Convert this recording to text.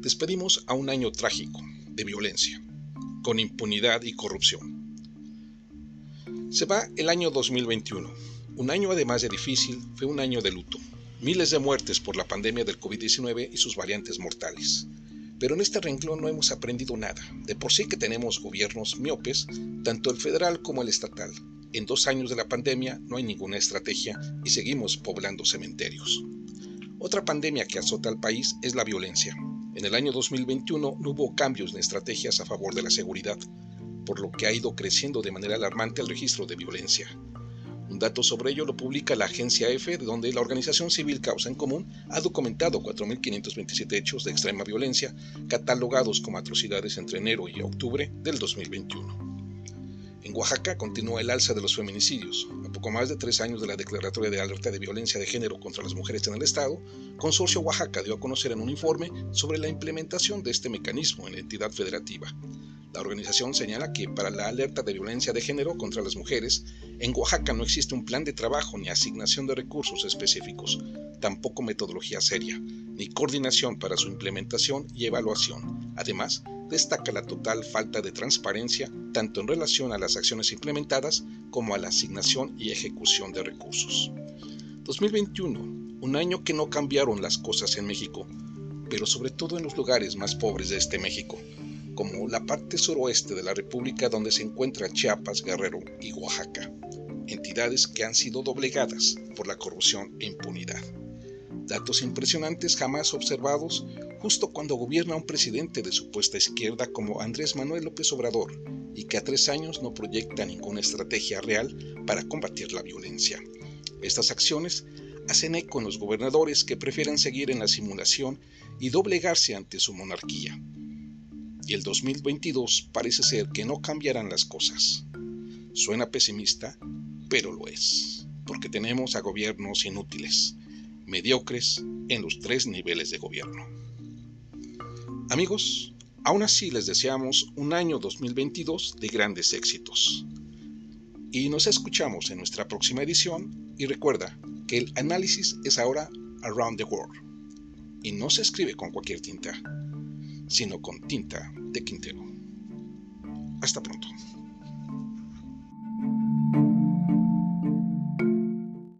despedimos a un año trágico de violencia, con impunidad y corrupción. Se va el año 2021. Un año además de difícil, fue un año de luto. Miles de muertes por la pandemia del COVID-19 y sus variantes mortales. Pero en este renglón no hemos aprendido nada. De por sí que tenemos gobiernos miopes, tanto el federal como el estatal. En dos años de la pandemia no hay ninguna estrategia y seguimos poblando cementerios. Otra pandemia que azota al país es la violencia. En el año 2021 no hubo cambios en estrategias a favor de la seguridad, por lo que ha ido creciendo de manera alarmante el registro de violencia. Un dato sobre ello lo publica la agencia EFE, donde la organización civil Causa en Común ha documentado 4.527 hechos de extrema violencia catalogados como atrocidades entre enero y octubre del 2021. En Oaxaca continúa el alza de los feminicidios. A poco más de tres años de la declaratoria de alerta de violencia de género contra las mujeres en el Estado, Consorcio Oaxaca dio a conocer en un informe sobre la implementación de este mecanismo en la entidad federativa. La organización señala que para la alerta de violencia de género contra las mujeres, en Oaxaca no existe un plan de trabajo ni asignación de recursos específicos, tampoco metodología seria, ni coordinación para su implementación y evaluación. Además, destaca la total falta de transparencia tanto en relación a las acciones implementadas como a la asignación y ejecución de recursos. 2021, un año que no cambiaron las cosas en México, pero sobre todo en los lugares más pobres de este México, como la parte suroeste de la República donde se encuentra Chiapas, Guerrero y Oaxaca, entidades que han sido doblegadas por la corrupción e impunidad. Datos impresionantes jamás observados justo cuando gobierna un presidente de supuesta izquierda como Andrés Manuel López Obrador y que a tres años no proyecta ninguna estrategia real para combatir la violencia. Estas acciones hacen eco en los gobernadores que prefieren seguir en la simulación y doblegarse ante su monarquía. Y el 2022 parece ser que no cambiarán las cosas. Suena pesimista, pero lo es, porque tenemos a gobiernos inútiles, mediocres en los tres niveles de gobierno. Amigos, aún así les deseamos un año 2022 de grandes éxitos. Y nos escuchamos en nuestra próxima edición y recuerda que el análisis es ahora Around the World y no se escribe con cualquier tinta, sino con tinta de Quintero. Hasta pronto.